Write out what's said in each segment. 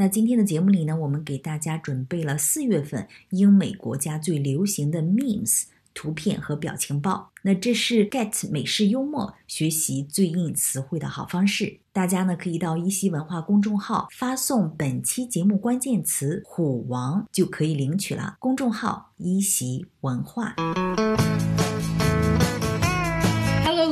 那今天的节目里呢，我们给大家准备了四月份英美国家最流行的 memes 图片和表情包。那这是 get 美式幽默学习最硬词汇的好方式。大家呢可以到一席文化公众号发送本期节目关键词“虎王”就可以领取了。公众号一席文化。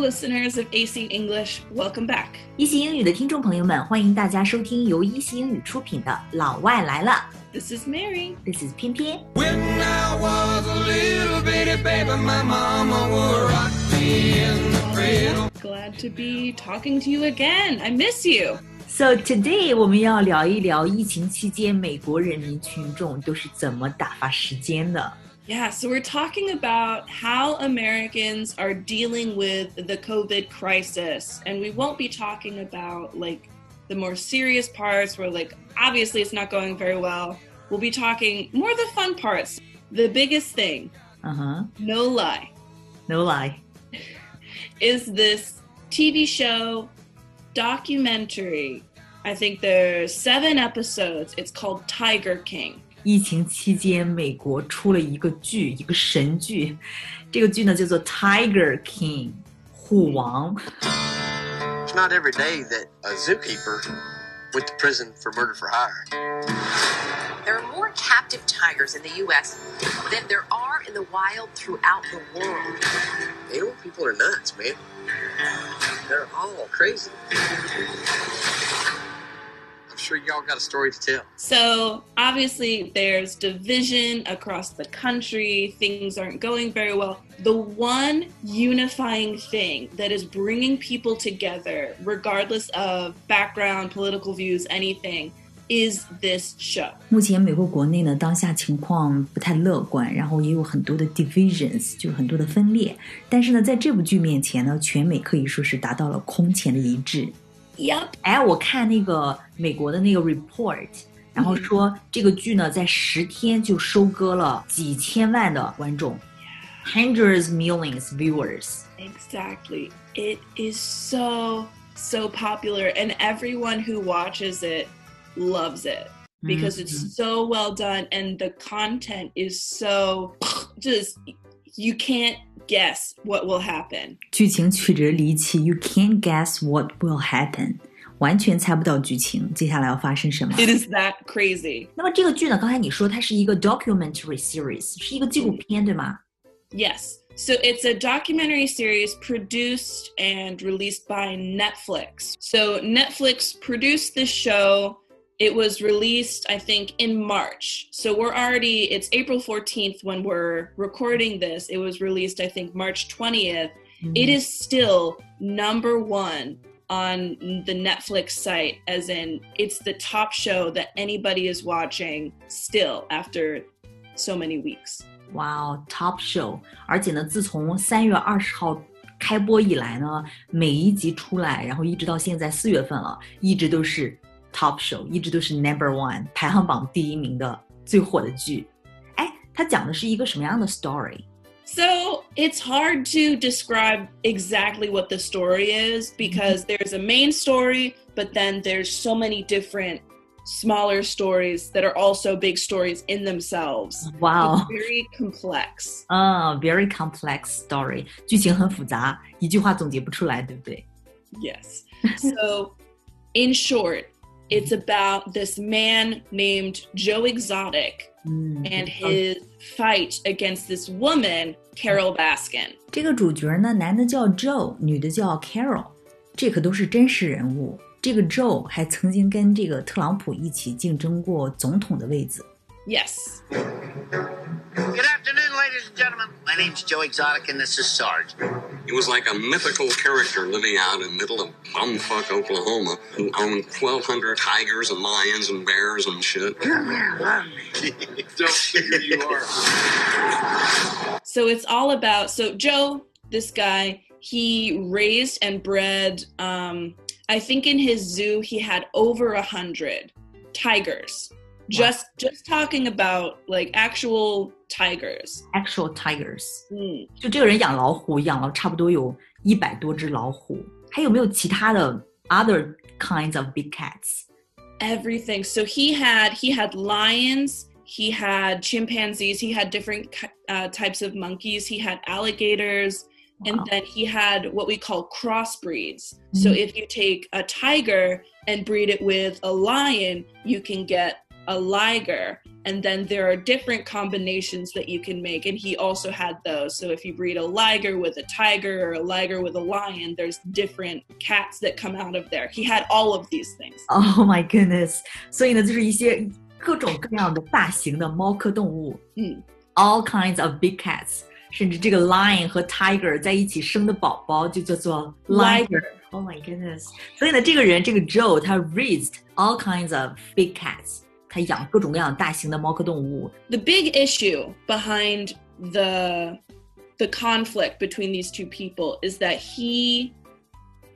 listeners of AC English, welcome back. 一席英语的听众朋友们，欢迎大家收听由一席英语出品的《老外来了》。This is Mary. This is 翩翩。When I was a little bitty baby, my mama would rock me in the cradle. Glad to be talking to you again. I miss you. So today 我们要聊一聊疫情期间美国人民群众都是怎么打发时间的。Yeah, so we're talking about how Americans are dealing with the COVID crisis. And we won't be talking about like the more serious parts where, like, obviously it's not going very well. We'll be talking more the fun parts. The biggest thing, uh-huh. no lie. No lie. is this TV show documentary. I think there's seven episodes. It's called Tiger King. 疫情期间，美国出了一个剧，一个神剧，这个剧呢叫做《Tiger King》，虎王。It's not every day that a zookeeper went to prison for murder for hire. There are more captive tigers in the U.S. than there are in the wild throughout the world. Animal people are nuts, man. They're all crazy sure y'all got a story to tell. So, obviously, there's division across the country. Things aren't going very well. The one unifying thing that is bringing people together, regardless of background, political views, anything, is this show. 目前美国国内呢，当下情况不太乐观，然后也有很多的 divisions，就很多的分裂。但是呢，在这部剧面前呢，全美可以说是达到了空前的一致。 Yep，哎，我看那个美国的那个 report，然后说这个剧呢，在十天就收割了几千万的观众，hundreds millions viewers。Exactly, it is so so popular, and everyone who watches it loves it because it's Mm-hmm. so well done, and the content is so just you can't guess what will happen. 剧情曲折离奇，You can't guess what will happen，完全猜不到剧情接下来要发生什么。 It is that crazy. 那么这个剧呢，刚才你说它是一个 documentary series，是一个纪录片，对吗？ Yes. So it's a documentary series produced and released by Netflix. So Netflix produced this show. It was released, I think, in March. So we're already, it's April 14th when we're recording this. It was released, I think, March 20th. It is still number one on the Netflix site, as in, it's the top show that anybody is watching still after so many weeks. 哇哦，Top Show！而且呢，自从三月二十号开播以来呢，每一集出来，然后一直到现在四月份了，一直都是 Top Show，一直都是 Number One 排行榜第一名的最火的剧。哎，它讲的是一个什么样的 story？ So it's hard to describe exactly what the story is because there's a main story, but then there's so many different smaller stories that are also big stories in themselves. 哇哦 It's，very complex. 嗯，very complex story，剧情很复杂，一句话总结不出来，对不对？ Yes. so, in short, it's about this man named Joe Exotic mm. and his fight against this woman, Carole Baskin. 这个主角呢，男的叫 Good afternoon, ladies and gentlemen. My name's Joe Exotic, and this is Sarge. He was like a mythical character living out in the middle of bumfuck Oklahoma who owned 1,200 tigers and lions and bears and shit. Come here, love me. Don't figure you are. So it's all about so Joe, this guy, he raised and bred. Um, I think in his zoo he had over a hundred tigers Just just talking about like actual tigers. Actual tigers， Mm. 就这个人养老虎，养了差不多有一百多只老虎。还有没有其他的 other kinds of big cats？ everything. So he had he had lions, he had chimpanzees, he had different uh, types of monkeys, he had alligators, and Wow. then he had what we call crossbreeds. So Mhm. if you take a tiger and breed it with a lion, you can get a liger. And then there are different combinations that you can make. And he also had those. So if you breed a liger with a tiger or a liger with a lion, there's different cats that come out of there. He had all of these things. Oh my goodness！所以呢，就是一些各种各样的大型的猫科动物，嗯，all kinds of big cats，甚至这个 lion 和 tiger 在一起生的宝宝就叫做 liger。 Liger. Oh my goodness！所以呢，这个人这个 Joe 他 raised all kinds of big cats， 他养各种各样大型的猫科动物。 the big issue behind the the conflict between these two people is that he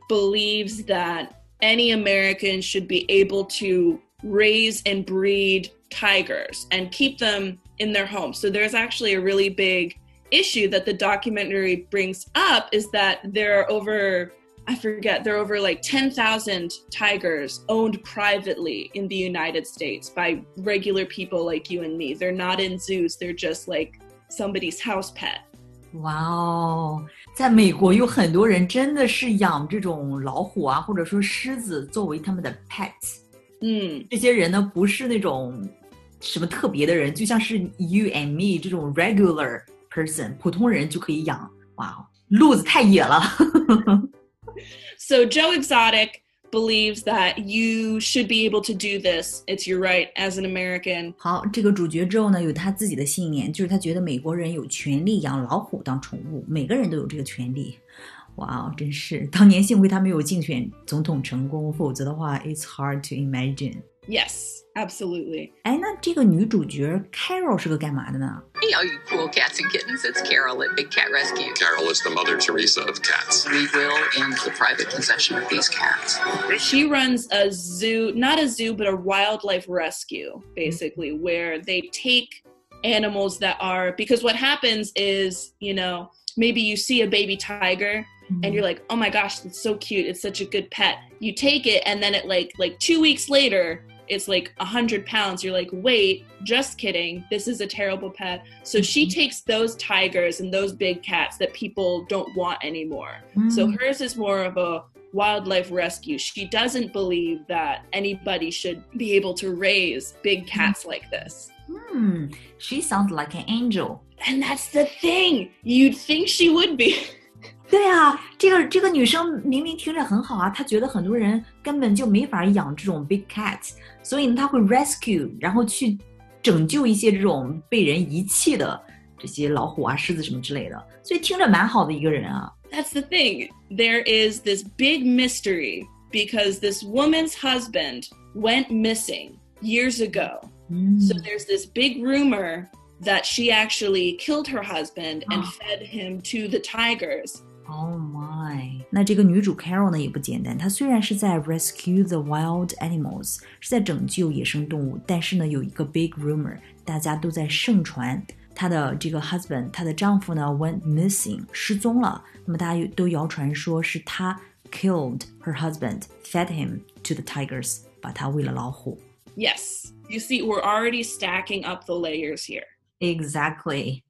believes that any American should be able to raise and breed tigers and keep them in their home. So there's actually a really big issue that the documentary brings up is that there are over I forget there are over like 10,000 tigers owned privately in the United States by regular people like you and me. They're not in zoos, they're just like somebody's house pet. 哇哦，在美国有很多人真的是养这种老虎啊，或者说狮子作为他们的 pets。 Mm. 这些人呢，不是那种什么特别的人，就像是 you and me 这种 regular person，普通人就可以养。哇，路子太野了。 So Joe Exotic believes that you should be able to do this. It's your right as an American. 好，这个主角之后呢，有他自己的信念，就是他觉得美国人有权利养老虎当宠物，每个人都有这个权利。哇哦，真是！当年幸亏他没有竞选总统成功，否则的话，it's hard to imagine。 Yes, absolutely. 哎，那这个女主角 Carole 是个干嘛的呢？Hey, all you cool cats and kittens! It's Carole at Big Cat Rescue. Carole is the Mother Teresa of cats. We will end the private possession of these cats. She runs a zoo, not a zoo, but a wildlife rescue, basically, where they take animals that are because what happens is, you know, maybe you see a baby tiger and you're like, "Oh my gosh, it's so cute. It's such a good pet." You take it and then it like like 2 weeks later, it's like a 100 pounds. You're like, "Wait, just kidding. This is a terrible pet." So she takes those tigers and those big cats that people don't want anymore. So Mm. hers is more of a wildlife rescue. She doesn't believe that anybody should be able to raise big cats like this. Hmm, she sounds like an angel. And that's the thing. You'd think she would be. 对啊，这个这个女生明明听着很好啊，她觉得很多人根本就没法养这种 big cat，所以呢，她会 rescue，然后去拯救一些这种被人遗弃的这些老虎啊、狮子什么之类的，所以听着蛮好的一个人啊。 That's the thing. There is this big mystery because this woman's husband went missing years ago. 嗯 So there's this big rumor that she actually killed her husband and Ah. fed him to the tigers. Oh my！那这个女主 Carole 呢也不简单，她虽然是在 Rescue the Wild Animals，是在拯救野生动物，但是呢有一个 big rumor，大家都在盛传她的这个 husband，她的丈夫呢 went missing，失踪了。那么大家都谣传说是她 killed her husband，fed him to the tigers，把他喂了老虎。Yes, you see, we're already stacking up the layers here. Exactly.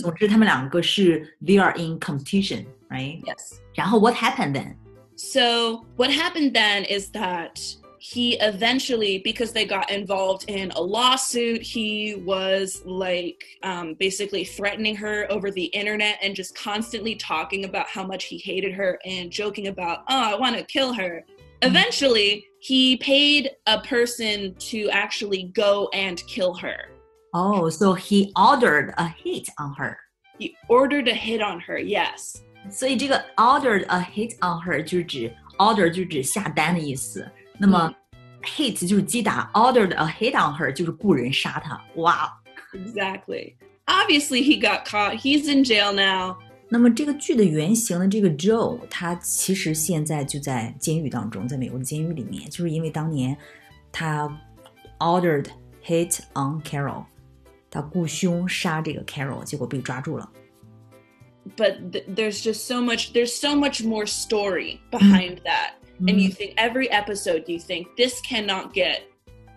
总之，他们两个是 they are in competition。competition，right？Yes. 然后 what happened then？So, what happened then is that he eventually, because they got involved in a lawsuit, he was like um, basically threatening her over the internet and just constantly talking about how much he hated her and joking about, oh, I want to kill her. Eventually, he paid a person to actually go and kill her. Oh, so he ordered a hit on her. He ordered a hit on her, yes. 所以这个 ordered a hit on her 就是指 order 就是指下单的意思。那么 hit 就是击打，ordered a hit on her 就是雇人杀她。哇，Exactly. Obviously he got caught. He's in jail now. 那么这个剧的原型的这个 Joe，他其实现在就在监狱当中，在美国的监狱里面，就是因为当年他 ordered hit on Carole，他雇凶杀这个 Carole，结果被抓住了。But th- there's just so much there's so much more story mm-hmm. behind that and you mm-hmm. think every episode you think this cannot get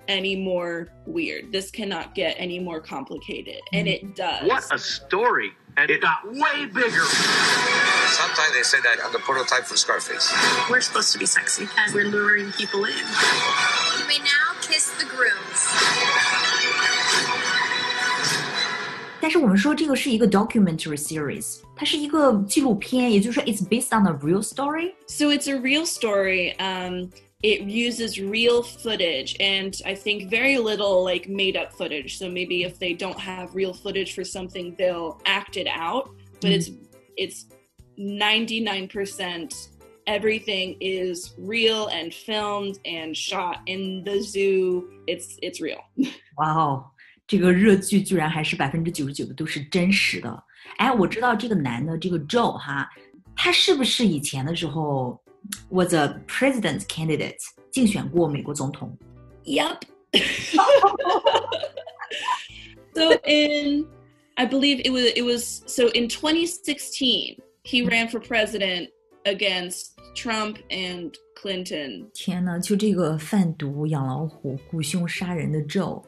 any more weird. This cannot get any more complicated. And it mm-hmm. does. What a story! And it got way bigger. Sometimes they say that I'm the prototype for Scarface. We're supposed to be sexy, and we're luring people in. You may now kiss the grooms. 但是我们说这个是一个 documentary series，它是一个纪录片，也就是说 it's based on a real story。 So it's a real story. Um, it uses real footage and I think very little like made up footage. So maybe if they don't have real footage for something, they'll act it out. But it's it's 99% everything is real and filmed and shot in the zoo. It's it's real. 哇哦， 这个热剧居然还是百分之九十九的都是真实的。哎，我知道这个男的这个 Joe 哈，他是不是以前的时候 was a president candidate 竞选过美国总统？Yep. so in I believe it was it was so in 2016 he ran for president against Trump and Clinton. 天呐，就这个贩毒、养老虎、雇凶杀人的 Joe，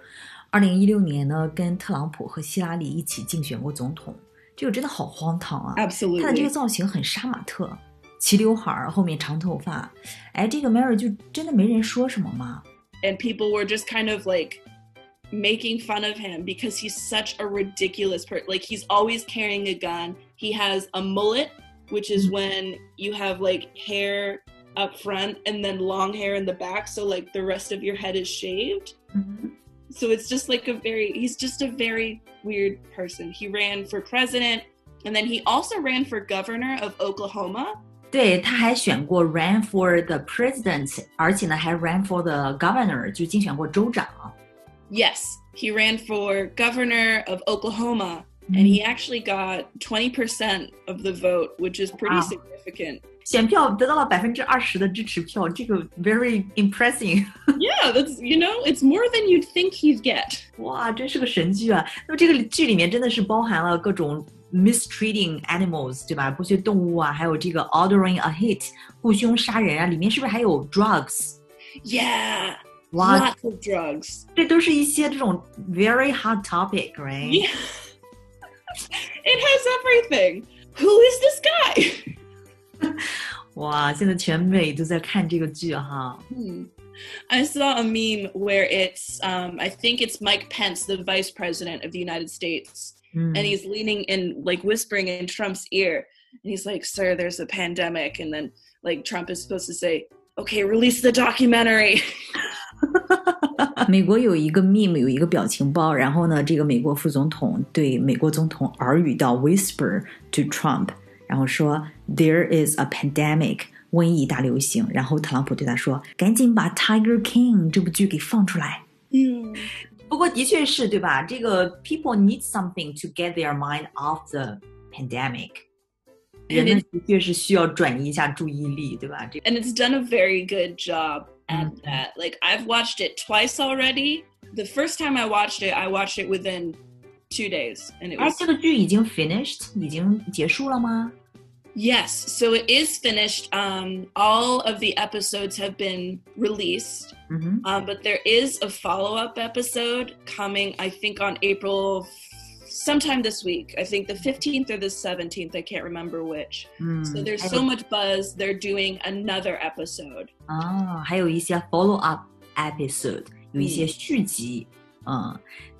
二零一六年呢，跟特朗普和希拉里一起竞选过总统，这个真的好荒唐啊！他的这 Absolutely. 个造型很杀马特，齐刘海儿，后面长头发。哎，这个 Mary 就真的没人说什么吗？ And people were just kind of like making fun of him because he's such a ridiculous person. Like he's always carrying a gun. He has a mullet, which is when you have like hair up front and then long hair in the back so like the rest of your head is shaved. so it's just like a very he's just a very weird person he ran for president and then he also ran for governor of oklahoma 对，他还选过 ran for the president，而且呢还 ran for the governor，就竞选过州长。 yes he ran for governor of oklahoma and he actually got 20% of the vote which is pretty Wow. significant 选票得到了百分之二十的支持票，这个 very impressive。 yeah that's you know it's more than you'd think he'd get 哇，真是个神剧啊！那么这个剧里面真的是包含了各种 mistreating animals，对吧？剥削动物啊，还有这个 ordering a hit，雇凶杀人啊，里面是不是还有 drugs？ yeah 哇， lots of drugs 这都是一些这种 very hot topic，right？ Yeah. it has everything. Who is this guy? 哇，现在全美都在看这个剧哈。 Hmm. I saw a meme where it's, um, I think it's Mike Pence, the vice president of the United States, 嗯 and he's leaning and like whispering in Trump's ear. And he's like, Sir, there's a pandemic. And then like Trump is supposed to say, Okay, release the documentary. 美国有一个 meme，有一个表情包，然后呢，这个美国副总统对美国总统耳语道 whisper to Trump， 然后说 There is a pandemic，瘟疫大流行。然后特朗普对他说：“赶紧把 Tiger King 这部剧给放出来。” 不过的确是对吧？这个 people need something to get their mind off the pandemic，人们的确是需要转移一下注意力，对吧？这 and it's done a very good job at Mhm. that. Like I've watched it twice already. The first time I watched it, I watched it within two days, and it 哎 was，这个剧已经 finished，已经结束了吗？ yes. So it is finished. Um, all of the episodes have been released, 嗯哼。 um, but there is a follow-up episode coming. I think on April. Sometime this week, I think the 15th or the 17th, I can't remember which. 嗯 So there's 还 so 有 much buzz, they're doing another episode. 啊，还有一些 follow up episode，有一些续集。嗯，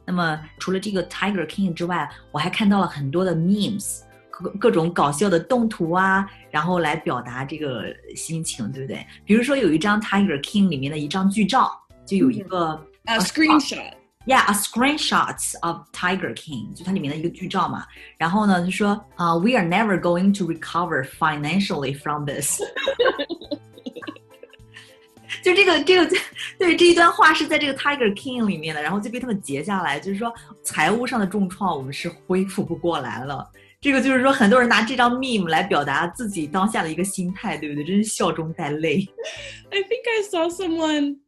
那么除了这个 Tiger King 之外，我还看到了很多的 memes， 各各种搞笑的动图啊，然后来表达这个心情，对不对？比如说有一张 Tiger King 里面的一张剧照，就有一个。A A screenshot. Yeah, a screenshots of Tiger King，就它里面的一个剧照嘛。然后呢，就说啊、w e are never going to recover financially from this。就这个这个对这一段话是在这个 Tiger King 里面的，然后就被他们截下来，就是说财务上的重创我们是恢复不过来了。这个就是说，很多人拿这张 meme 来表达自己当下的一个心态，对不对？真是笑中带泪。 I think I saw someone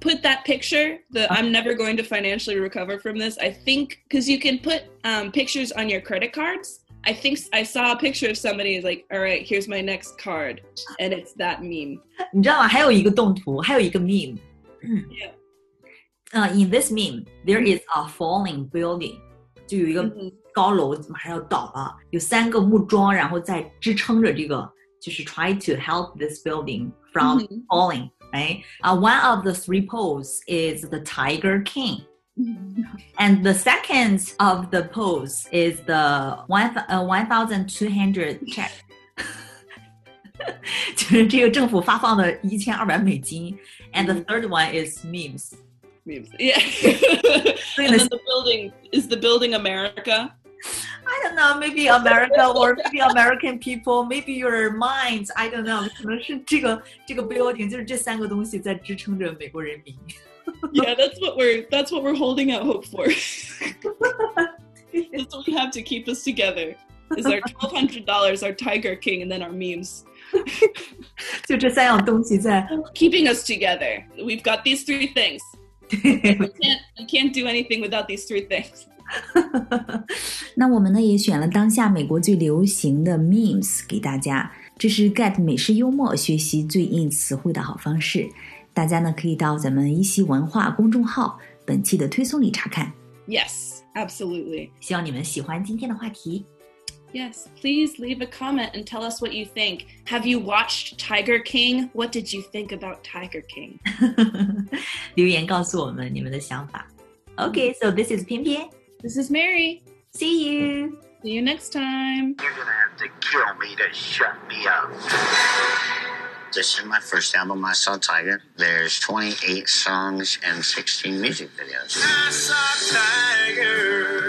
put that picture that I'm never going to financially recover from this. I think because you can put um, pictures on your credit cards. I think s- I saw a picture of somebody who's like, all right, here's my next card. And it's that meme. 你知道吗？还有一个动图，还有一个 meme， Yeah. 呃、i n this meme there is a falling building， 就有一个嗯高楼马上要倒了，有三个木桩，然后在支撑着这个，就是 try to help this building from 嗯 falling。Right? Uh, one of the three poles is the Tiger King. And the second of the pose is the one uh, one thousand two hundred check，就是这个政府发放的一千二百美金。And the third one is memes. Memes. Yeah. So in and the- then the building is the building America. I don't know, maybe America or maybe American people, maybe your minds, I don't know，可能是这个这个 building 就是这三个东西在支撑着美国人民。 Yeah, that's what we're that's what we're holding out hope for. that's what we have to keep us together. Is our twelve hundred dollars, our Tiger King, and then our memes. 就这三样东西在 Keeping us together. We've got these three things. We can't we can't do anything without these three things. 那我们呢也选了当下美国最流行的 memes 给大家，这是 get 美式幽默学习最硬词汇的好方式。大家呢可以到咱们一席文化公众号本期的推送里查看。Yes, absolutely. 希望你们喜欢今天的话题。Yes, please leave a comment and tell us what you think. Have you watched Tiger King? What did you think about Tiger King? 留言告诉我们你们的想法。Okay, so this is 偏偏 This is Mary. See you. See you next time. You're gonna have to kill me to shut me up. This is my first album, I Saw Tiger. There's 28 songs and 16 music videos. I saw Tiger